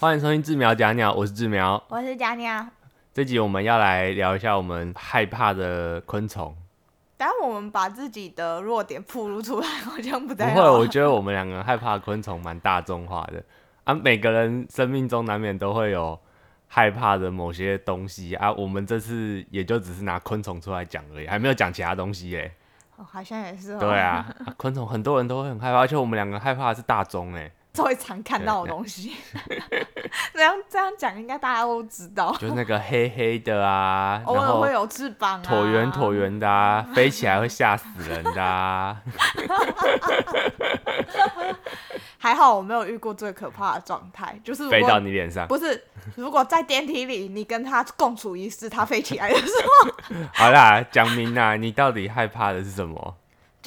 欢迎收听志苗假鸟，我是志苗。我是假鸟。这集我们要来聊一下我们害怕的昆虫。但我们把自己的弱点暴露出来，好像不不太好。会，我觉得我们两个害怕昆虫蛮大众化的啊。每个人生命中难免都会有害怕的某些东西啊。我们这次也就只是拿昆虫出来讲而已，还没有讲其他东西耶。哦好像也是、哦。对，啊，啊昆虫很多人都会很害怕，而且我们两个害怕的是大宗哎，最常看到的东西。这样这样讲，应该大家都知道。就是那个黑黑的啊，偶尔会有翅膀、啊，椭圆椭。圆的啊，飞起来会吓死人的啊。还好我没有遇过最可怕的状态，就是如飞到你脸上。不是，如果在电梯里你跟他共处一室，他飞起来的时候，好啦，讲明啦，你到底害怕的是什么？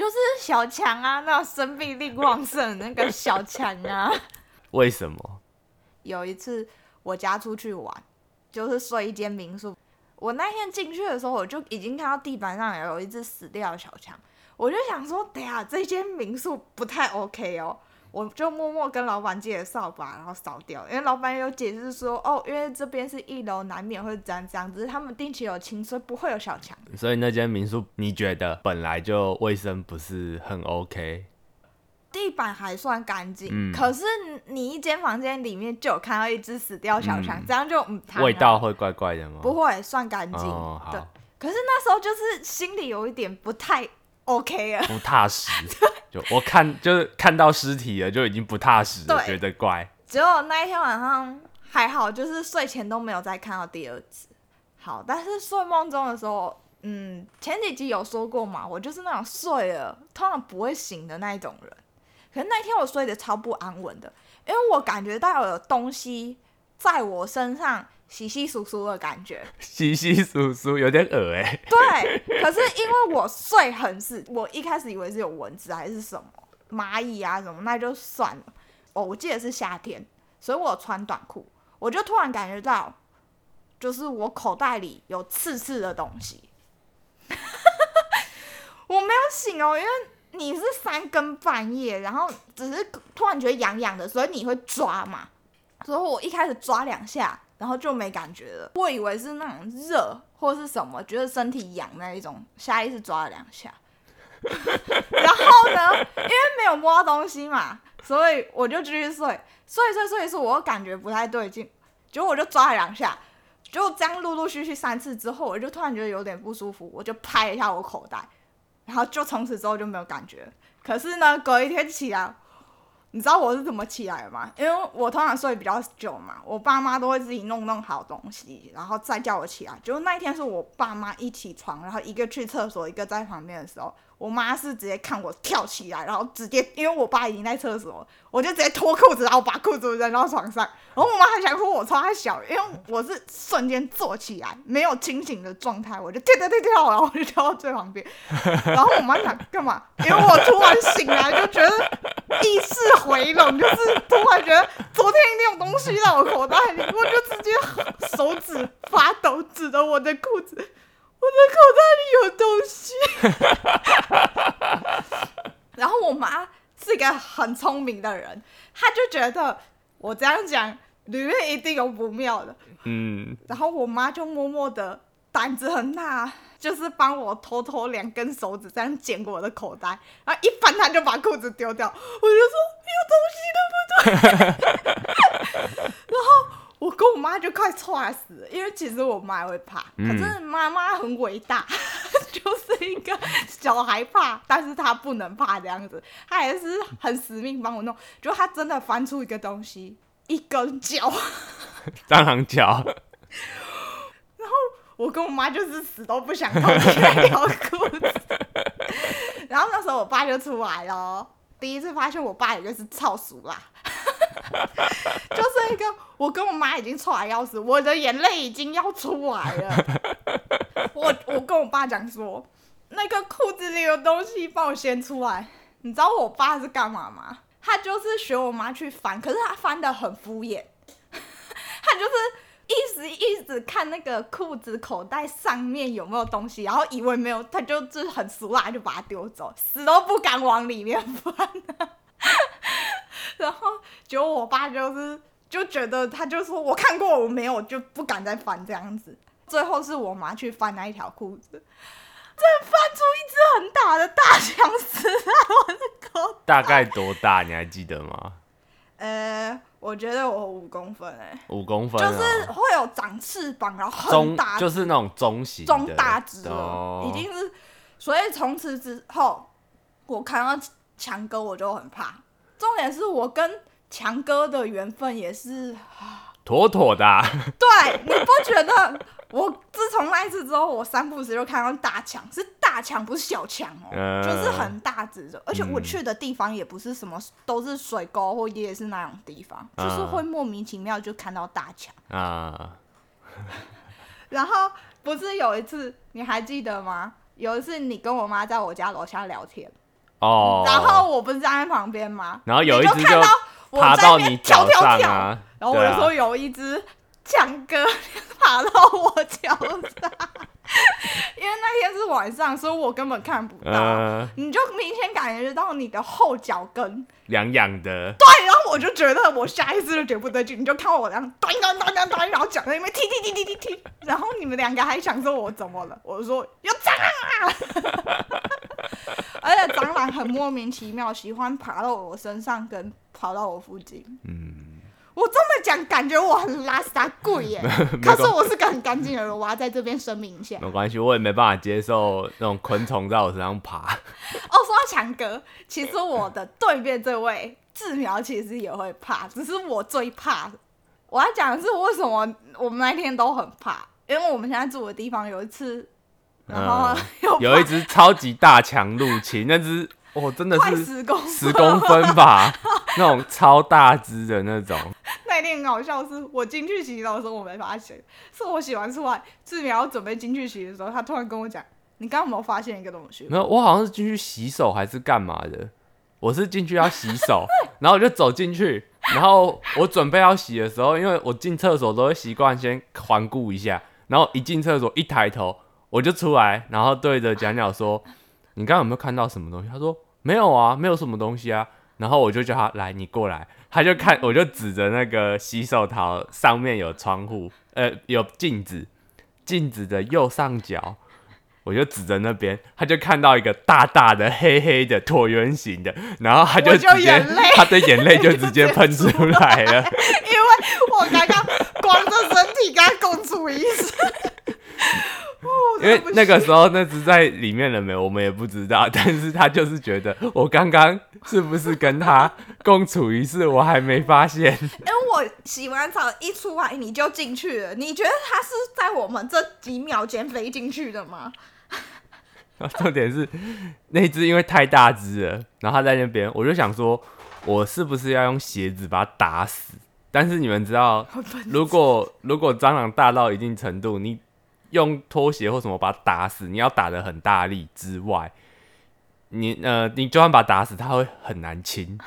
就是小强啊，那生命力旺盛的那个小强啊。为什么？有一次我家出去玩，就是睡一间民宿。我那天进去的时候，我就已经看到地板上有一只死掉的小强，我就想说，等一下这间民宿不太 OK 哦。我就默默跟老板借了扫把，然后扫掉。因为老板有解释说，哦，因为这边是一楼，难免会这样这样，只是他们定期有清，所以不会有小强。所以那间民宿你觉得本来就卫生不是很 OK？地板还算干净，嗯可是你一间房间里面就有看到一只死掉小强，嗯这样就嗯，味道会怪怪的吗？不会算干净。哦，对，，可是那时候就是心里有一点不太 OK 了。不踏实。就我看就是看到尸体了，就已经不踏实了，对觉得怪。结果那一天晚上还好，就是睡前都没有再看到第二只。好，但是睡梦中的时候，嗯，前几集有说过嘛，我就是那种睡了通常不会醒的那一种人。可是那天我睡得超不安稳的，因为我感觉到有东西在我身上稀稀疏疏的感觉。稀稀疏疏，有点恶哎、对，可是因为我睡很死，我一开始以为是有蚊子还是什么蚂蚁啊什么，那就算了。哦，我记得是夏天，所以我有穿短裤，我就突然感觉到，就是我口袋里有刺刺的东西。我没有醒哦，因为你是三更半夜，然后只是突然觉得痒痒的，所以你会抓嘛。所以我一开始抓两下，然后就没感觉了。我以为是那种热或是什么，觉得身体痒那一种，下意识抓了两下。然后呢，因为没有摸到东西嘛，所以我就继续睡，睡睡睡睡，我感觉不太对劲，结果我就抓了两下，就这样陆陆续续三次之后，我就突然觉得有点不舒服，我就拍了一下我口袋，然后就从此之后就没有感觉。可是呢，隔一天起来，你知道我是怎么起来的吗？因为我通常睡比较久嘛，我爸妈都会自己弄弄好东西，然后再叫我起来。就是那一天是我爸妈一起床，然后一个去厕所，一个在旁边的时候，我妈是直接看我跳起来，然后直接因为我爸已经在厕所，我就直接脱裤子，然后把裤子扔到床上。然后我妈还想说我超太小，因为我是瞬间坐起来，没有清醒的状态，我就跳跳跳跳，然后我就跳到最旁边。然后我妈想干嘛？因为我突然醒来，就觉得意识回笼，就是突然觉得昨天一定有东西在我口袋里，我就直接手指发抖，指着我的裤子，我的口袋里有东西。然后我妈是一个很聪明的人，她就觉得我这样讲里面一定有不妙的，嗯，然后我妈就默默的胆子很大，就是帮我偷偷两根手指这样剪我的口袋，然后一翻她就把裤子丢掉，我就说有东西对不对？然后我跟我妈就快踹死了，因为其实我妈也会怕，嗯可是妈妈很伟大，就是一个小孩怕，但是她不能怕这样子，她也是很死命帮我弄，就她真的翻出一个东西，一根脚。蟑螂脚，然后我跟我妈就是死都不想脱起那条裤子。然后那时候我爸就出来了，哦第一次发现我爸也就是超熟啦，就是一个我跟我妈已经臭来要死，我的眼泪已经要出来了。我我跟我爸讲说，那个裤子里有东西，帮我掀出来。你知道我爸是干嘛吗？他就是学我妈去翻，可是他翻的很敷衍，他就是一直一直看那个裤子口袋上面有没有东西，然后以为没有，他就是很俗辣就把它丢走，死都不敢往里面翻、然后结果我爸就是就觉得他就说我看过，我没有，就不敢再翻这样子。最后是我妈去翻那一条裤子，真翻出一只很大的大僵尸在我的口。大概多大？你还记得吗？呃，我觉得我五公分哎、五公分、就哦，是会有长翅膀，然后很中大，就是那种中型中大只了，哦已经是。所以从此之后，我看到强哥我就很怕。重点是我跟强哥的缘分也是，妥妥的啊、对，你不觉得？我自从那一次之后，我三不时就看到大强，是大强，不是小强就是很大只的，而且我嗯去的地方也不是什么都是水沟或夜市那种地方，嗯就是会莫名其妙就看到大强。啊，然后不是有一次，你还记得吗？有一次你跟我妈在我家楼下聊天，哦，然后我不是站在旁边吗？然后有一只你就看到我在那爬到你脚上啊，然后我就说有一只强哥 爬到我脚上，因为那天是晚上，所以我根本看不到。呃，你就明显感觉到你的后脚跟，痒痒的，对，然后我就觉得我下意识就觉得不对劲，你就看我这样咚咚咚咚咚，然后脚在那边踢踢踢踢踢踢，然后你们两个还想说我怎么了？我就说有蟑螂啊！而且蟑螂很莫名其妙，喜欢爬到我身上跟跑到我附近。嗯，我这么讲，感觉我很拉撒贵耶。可是我是个很干净的人，我要在这边声明一下。没关系，我也没办法接受那种昆虫在我身上爬。哦，说到强哥，其实我的对面这位志苗其实也会怕，只是我最怕。我要讲的是为什么我们那天都很怕，因为我们现在住的地方有一次，然后嗯 有有一只超级大强入侵，那只哦真的是十公分十公分吧，那种超大只的那种。那一天很好笑，是我进去洗澡的时候我没发现，是我洗完出来，志苗准备进去洗的时候，他突然跟我讲：“你刚刚有没有发现一个东西？”没有，我好像是进去洗手还是干嘛的？我是进去要洗手，然后我就走进去，然后我准备要洗的时候，因为我进厕所都会习惯先环顾一下，然后一进厕所一抬头我就出来，然后对着蒋鸟说：“你刚刚有没有看到什么东西？”他说：“没有啊，没有什么东西啊。”然后我就叫他来，你过来，他就看，我就指着那个洗手槽上面有窗户，呃，有镜子，镜子的右上角。我就指着那边，他就看到一个大大的黑黑的椭圆形的，然后他就直接眼泪他的眼泪就直接 喷出来了。因为我刚刚光着身体跟他共处一室。哦因为那个时候那只在里面了没，我们也不知道，但是他就是觉得我刚刚是不是跟他共处一室，我还没发现。因为我洗完澡一出来你就进去了，你觉得他是在我们这几秒间飞进去的吗？重点是那只因为太大只了，然后他在那边，我就想说，我是不是要用鞋子把它打死？但是你们知道，如果如果蟑螂大到一定程度，你用拖鞋或什么把它打死，你要打的很大力之外，你呃，你就算把它打死，它会很难清，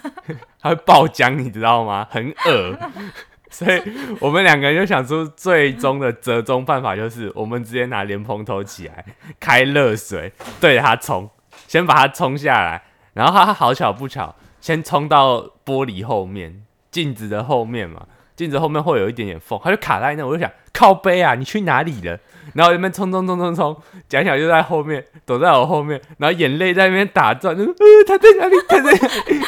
它会爆浆，你知道吗？很恶。所以我们两个人就想出最终的折中办法，就是我们直接拿莲蓬头起来，开热水对着它冲，先把它冲下来，然后它好巧不巧，先冲到玻璃后面，镜子的后面嘛，镜子后面会有一点点缝，它就卡在那，我就想靠背啊，你去哪里了？然后那边冲冲冲冲冲，蒋晓就在后面，躲在我后面，然后眼泪在那边打转，就说呃他在哪里？他在哪里？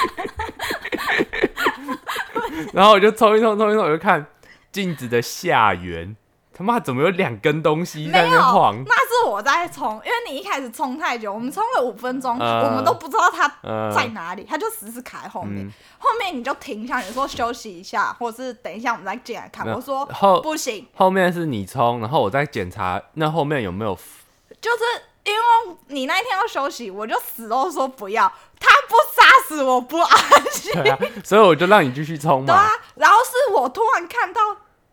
然后我就冲一冲冲一冲，我就看镜子的下缘，他妈怎么有两根东西在那晃？我在冲，因为你一开始冲太久，我们冲了五分钟，呃我们都不知道它呃在哪里，它就死死卡在后面。嗯后面你就停下，你说休息一下，或者是等一下我们再进来看。我说后不行，后面是你冲，然后我再检查那后面有没有就是因为你那天要休息，我就死都说不要，他不杀死我不安心。啊，所以我就让你继续冲嘛。对啊，然后是我突然看到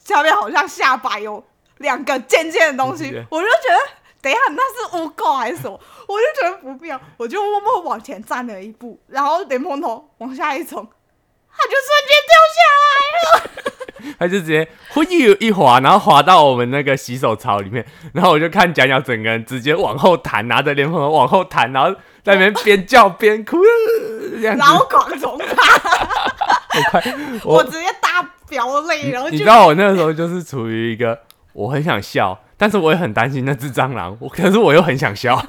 下面好像下巴有两个尖尖的东西，我就觉得等一下那是污垢还是什么，我就觉得不必要，我就默默往前站了一步，然后莲蓬头往下一冲，他就瞬间掉下来了。他就直接呼一一滑，然后滑到我们那个洗手槽里面，然后我就看蒋鸟整个人直接往后弹，拿着莲蓬头往后弹，然后在那边边叫边哭，呃这样子。然后狂冲他，我快我我直接大飙泪，然后就你知道我那个时候就是处于一个我很想笑，但是我也很担心那只蟑螂，我可是我又很想笑。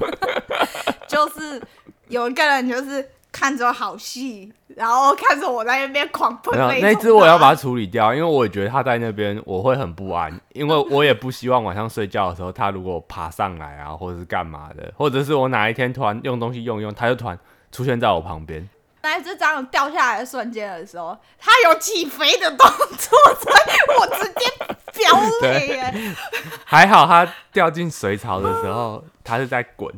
就是有一个人就是看着好戏，然后看着我在那边狂喷那。那只我要把它处理掉，因为我也觉得它在那边 我会很不安，因为我也不希望晚上睡觉的时候它如果爬上来啊，或者是干嘛的，或者是我哪一天突然用东西用一用，它就突然出现在我旁边。那一只蟑螂掉下来的瞬间的时候，它有起飞的动作，所以我直接飙泪耶。还好它掉进水槽的时候，它是在滚，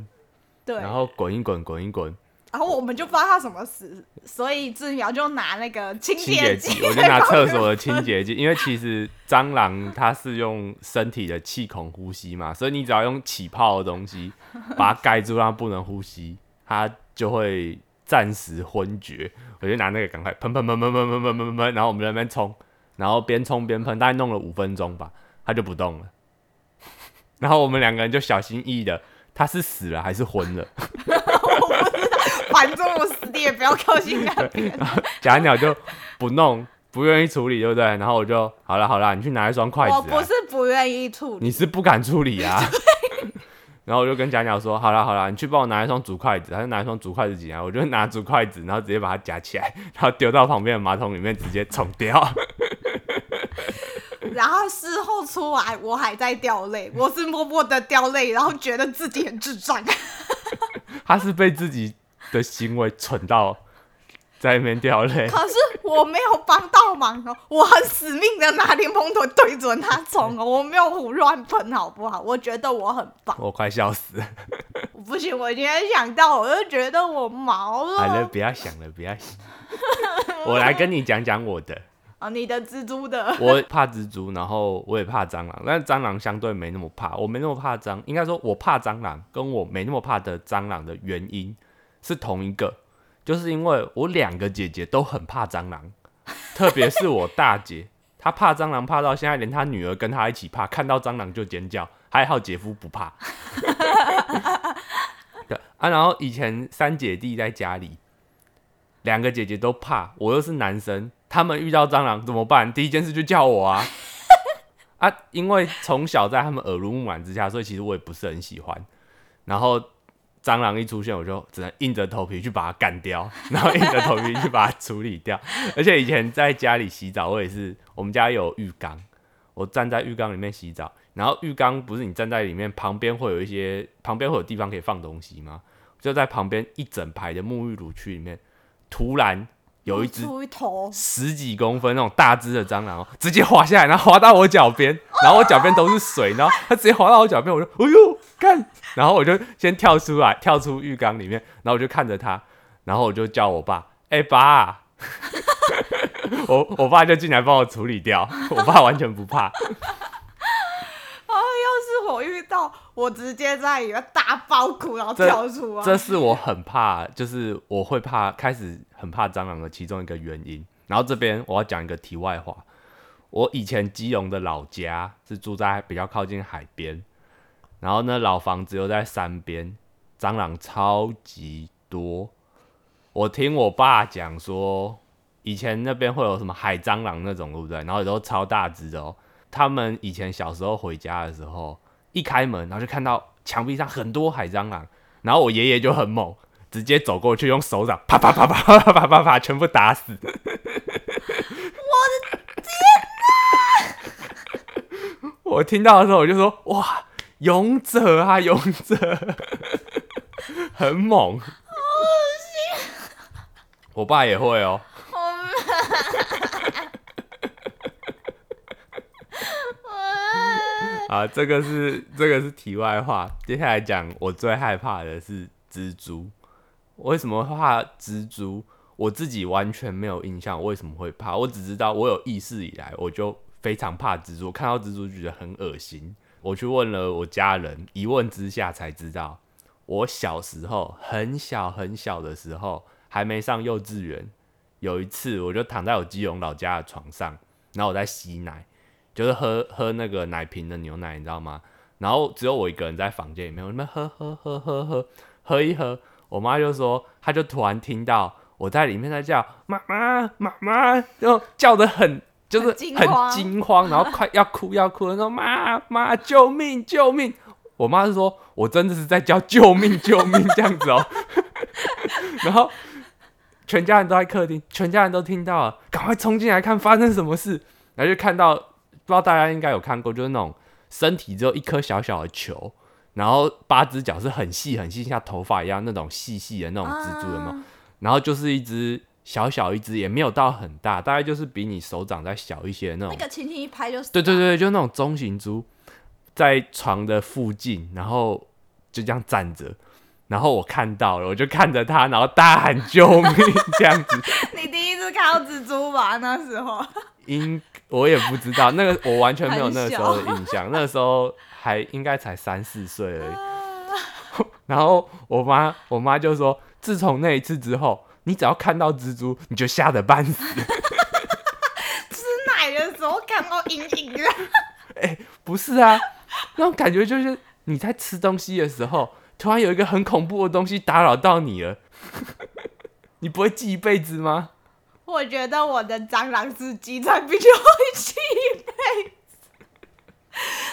对，然后滚一滚，滚一滚，然后我们就不知道它什么死，所以志苗就拿那个清清洁剂剂，，我就拿厕所的清洁剂，因为其实蟑螂它是用身体的气孔呼吸嘛，所以你只要用起泡的东西把它盖住，让它不能呼吸，它就会暂时昏厥。我就拿那个赶快喷喷喷喷喷喷喷喷喷，然后我们在那边冲，然后边冲边喷，大概弄了五分钟吧，他就不动了。然后我们两个人就小心翼翼的，他是死了还是昏了？我不知道，反正我死的也不要靠近那边。假鸟就不弄，不愿意处理，对不对？然后我就好了好了，你去拿一双筷子、啊。我不是不愿意处理，你是不敢处理啊。然后我就跟假鸟说：“好啦好啦，你去帮我拿一双竹筷子。”他就拿一双竹筷子进来，我就拿竹筷子，然后直接把它夹起来，然后丢到旁边的马桶里面，直接冲掉。然后事后出来，我还在掉泪，我是默默的掉泪，然后觉得自己很智障。他是被自己的行为蠢到在那边掉泪。可是我没有帮到忙哦，我很死命的拿柠檬头对准他冲哦，我没有胡乱喷，好不好？我觉得我很棒。我快笑死了！不行，我今天想到，我就觉得我毛了好了，不要想了，不要想。我来跟你讲讲我的。啊，你的蜘蛛的，我怕蜘蛛，然后我也怕蟑螂，但蟑螂相对没那么怕。我没那么怕蟑，应该说我怕蟑螂，跟我没那么怕的蟑螂的原因是同一个，就是因为我两个姐姐都很怕蟑螂，特别是我大姐，她怕蟑螂怕到现在连她女儿跟她一起怕，看到蟑螂就尖叫，还好姐夫不怕。对啊，然后以前三姐弟在家里，两个姐姐都怕，我又是男生，他们遇到蟑螂怎么办？第一件事就叫我啊啊！因为从小在他们耳濡目染之下，所以其实我也不是很喜欢。然后蟑螂一出现，我就只能硬着头皮去把它干掉，然后硬着头皮去把它处理掉。而且以前在家里洗澡，我也是，我们家有浴缸，我站在浴缸里面洗澡，然后浴缸不是你站在里面，旁边会有一些，旁边会有地方可以放东西吗？就在旁边一整排的沐浴乳区里面，突然有一只十几公分那种大只的蟑螂哦，直接滑下来，然后滑到我脚边，然后我脚边都是水，然后它直接滑到我脚边，我就哎呦看，然后我就先跳出来，跳出浴缸里面，然后我就看着它，然后我就叫我爸，哎、爸，我我爸就进来帮我处理掉，我爸完全不怕，啊，要是我遇到，我直接在一个大爆哭，然后跳出来。这是我很怕，就是我会怕开始很怕蟑螂的其中一个原因。然后这边我要讲一个题外话，我以前基隆的老家是住在比较靠近海边，然后呢老房子又在山边，蟑螂超级多。我听我爸讲说，以前那边会有什么海蟑螂那种，对不对？然后也都超大只的哦。他们以前小时候回家的时候，一开门，然后就看到墙壁上很多海蟑螂，然后我爷爷就很猛，直接走过去用手掌啪啪啪啪啪啪啪啪啪全部打死。我的天哪！我听到的时候我就说哇，勇者啊，勇者，很猛。我爸也会哦。啊，这个是这个是题外话。接下来讲，我最害怕的是蜘蛛。为什么会怕蜘蛛？我自己完全没有印象，为什么会怕？我只知道我有意识以来，我就非常怕蜘蛛。看到蜘蛛觉得很恶心。我去问了我家人，一问之下才知道，我小时候很小很小的时候，还没上幼稚园，有一次我就躺在我基隆老家的床上，然后我在吸奶。就是喝喝那个奶瓶的牛奶，你知道吗？然后只有我一个人在房间里面，我那喝喝喝喝喝喝一喝，我妈就说，她就突然听到我在里面在叫妈妈妈妈，就叫的很就是很惊慌然后快 要哭要哭了，说妈妈救命救命！我妈是说我真的是在叫救命救命这样子哦，然后全家人都在客厅，全家人都听到了，赶快冲进来看发生什么事，然后就看到不知道大家应该有看过，就是那种身体只有一颗小小的球，然后八只脚是很细很细，像头发一样那种细细的那种蜘蛛，有没有？啊然后就是一只小小一只，也没有到很大，大概就是比你手掌再小一些那种那。个轻轻一拍就是。对对，对，就那种中型猪，在床的附近，然后就这样站着。然后我看到了，我就看着它，然后大喊救命这样子。你第一次看到蜘蛛吧？那时候应我也不知道，那个我完全没有那个时候的印象，那个时候还应该才三四岁而已。然后我妈我妈就说，自从那一次之后，你只要看到蜘蛛，你就吓得半死。吃奶的时候看到阴影的，不是啊，那种感觉就是你在吃东西的时候，突然有一个很恐怖的东西打扰到你了，你不会记一辈子吗？我觉得我的蟑螂是鸡才比较会气一辈子。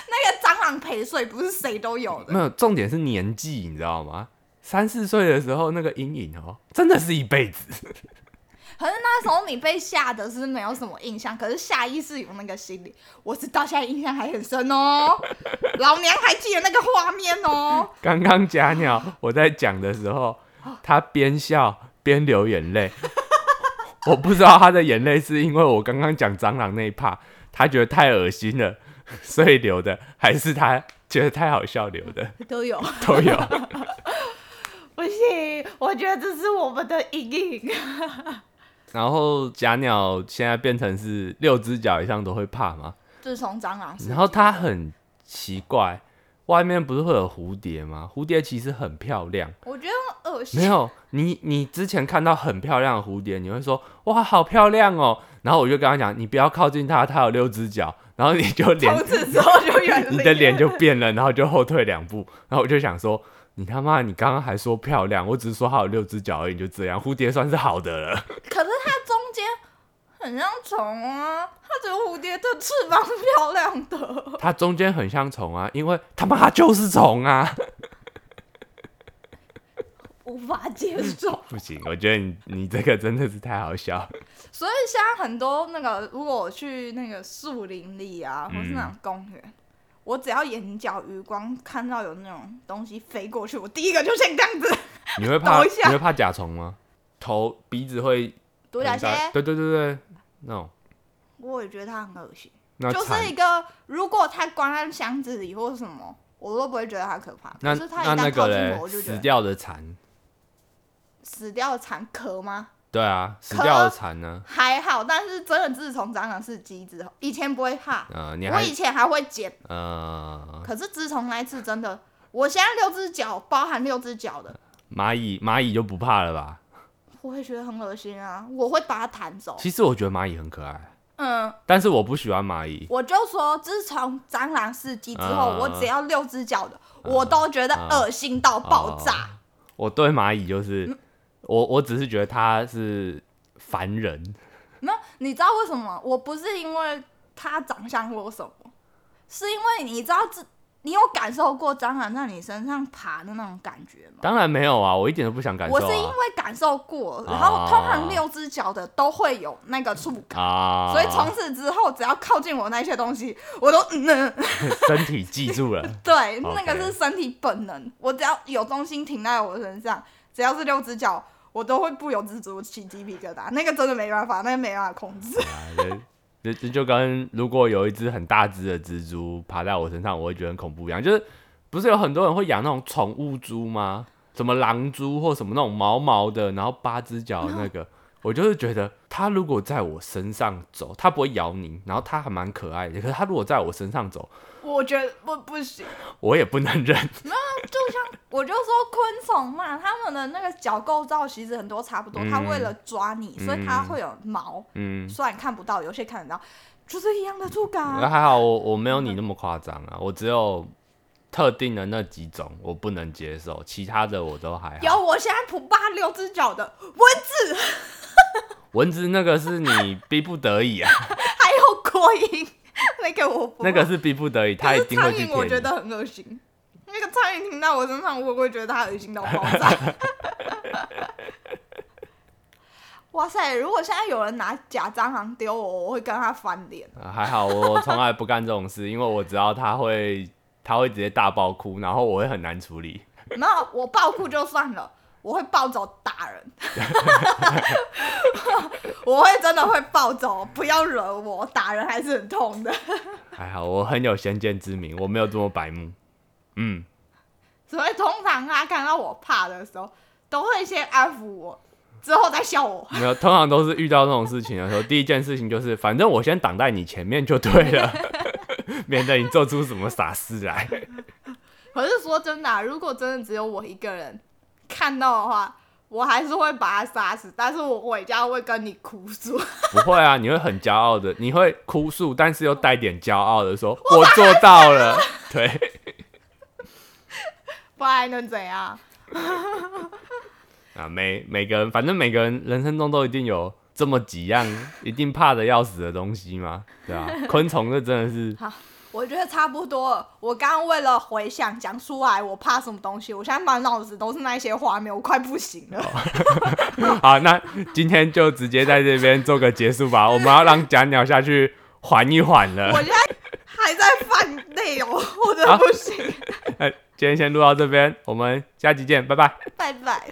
那个蟑螂陪睡不是谁都有的，没有，重点是年纪，你知道吗？三四岁的时候那个阴影哦，真的是一辈子。可是那时候你被吓的是没有什么印象，可是下意识有那个心理，我是到现在印象还很深哦。老娘还记得那个画面哦。刚刚假鸟我在讲的时候，他边笑边流眼泪。我不知道他的眼泪是因为我刚刚讲蟑螂那一趴，他觉得太恶心了，所以流的，还是他觉得太好笑流的，都有，都有。不行，我觉得这是我们的阴影。然后假鸟现在变成是六只脚以上都会怕吗？自从蟑螂然后件它很奇怪，外面不是会有蝴蝶吗？蝴蝶其实很漂亮。我觉得很恶心。没有，你你之前看到很漂亮的蝴蝶，你会说哇好漂亮哦。然后我就跟他讲，你不要靠近它，它有六只脚。然后你就脸从此之后就远离你的脸就变了，然后就后退两步。然后我就想说，你他妈，你刚刚还说漂亮，我只是说它有六只脚而已，你就这样。蝴蝶算是好的了。可是它很像虫啊，它只有蝴蝶的翅膀是漂亮的。它中间很像虫啊，因为他妈就是虫啊。无法接受。不行，我觉得你你这个真的是太好笑了。所以现在很多那个，如果我去那个树林里啊，或是那种公园，我只要眼角余光看到有那种东西飞过去，我第一个就先这样子你会怕你会怕甲虫吗？头鼻子会独角仙很大。对对对对，那种我也觉得它很恶心，那就是一个如果它关在箱子里或什么，我都不会觉得它可怕。那可是它一那那旦靠近个嘞我，我就觉得死掉的蚕，死掉的蚕壳吗？对啊，死壳掉的蚕呢？还好，但是真的自从蟑螂是鸡之后，以前不会怕，呃，你还我以前还会捡，呃可是自从那一次真的，我现在六只脚，包含六只脚的，蚂蚁蚂蚁就不怕了吧？我会觉得很恶心啊，我会把它弹走。其实我觉得蚂蚁很可爱，嗯，但是我不喜欢蚂蚁。我就说，自从蟑螂是鸡之后，嗯我只要六只脚的，我都觉得恶心到爆炸。我对蚂蚁就是，我我只是觉得它是烦人，那你知道为什么？我不是因为它长相或什么，是因为你知道这，你有感受过蟑螂在你身上爬的那种感觉吗？当然没有啊，我一点都不想感受我是因啊为感受过，然后哦通常六只脚的都会有那个触感，啊，所以从此之后，只要靠近我那些东西，我都嗯，嗯 身体记住了。对那个是身体本能。我只要有东西停在我身上，只要是六只脚，我都会不由自主起鸡皮疙瘩。那个真的没办法，那个没办法控制。啊，这这就跟如果有一只很大只的蜘蛛爬在我身上，我会觉得很恐怖一样。就是不是有很多人会养那种宠物猪吗？什么狼猪或什么那种毛毛的，然后八只脚那个，我就是觉得它如果在我身上走，它不会咬你，然后它还蛮可爱的。可是它如果在我身上走，我觉得不不行，我也不能忍。就像我就说昆虫嘛，它们的那个脚构造其实很多差不多，嗯它为了抓你，所以它会有毛，嗯，虽然看不到，有些看得到，就是一样的触感啊。那还好我我没有你那么夸张啊，我只有特定的那几种我不能接受，其他的我都还好。有，我现在普巴六只脚的蚊子，蚊子那个是你逼不得已啊，还有过瘾，那个我不那个是逼不得已，他一定会去苍蝇，我。觉得很恶心。那个苍蝇停到我身上，我会觉得它恶心到爆炸。哇塞！如果现在有人拿假蟑螂丢我，我会跟他翻脸。啊还好我从来不干这种事，因为我知道他会他会直接大爆哭，然后我会很难处理。然后我爆哭就算了，我会暴走打人。我会真的会暴走，不要惹我，打人还是很痛的。还好我很有先见之明，我没有这么白目。嗯，所以通常他看到我怕的时候，都会先安抚我，之后再笑我。没有，通常都是遇到这种事情的时候，第一件事情就是，反正我先挡在你前面就对了，免得你做出什么傻事来。可是说真的啊、如果真的只有我一个人看到的话，我还是会把他杀死。但是我回家会跟你哭诉，不会啊，你会很骄傲的，你会哭诉，但是又带点骄傲的说：“ 我做到了。”对，不然还能怎样？啊，每每个人，反正每个人人生中都一定有这么几样一定怕的要死的东西嘛，对啊，昆虫这真的是，我觉得差不多了。我刚刚为了回想讲出来我怕什么东西，我现在满脑子都是那些画面，我快不行了。好，那今天就直接在这边做个结束吧，我们要让假鸟下去缓一缓了。我现在还在犯内容，我真的不行。那今天先录到这边，我们下期见，拜拜。拜拜。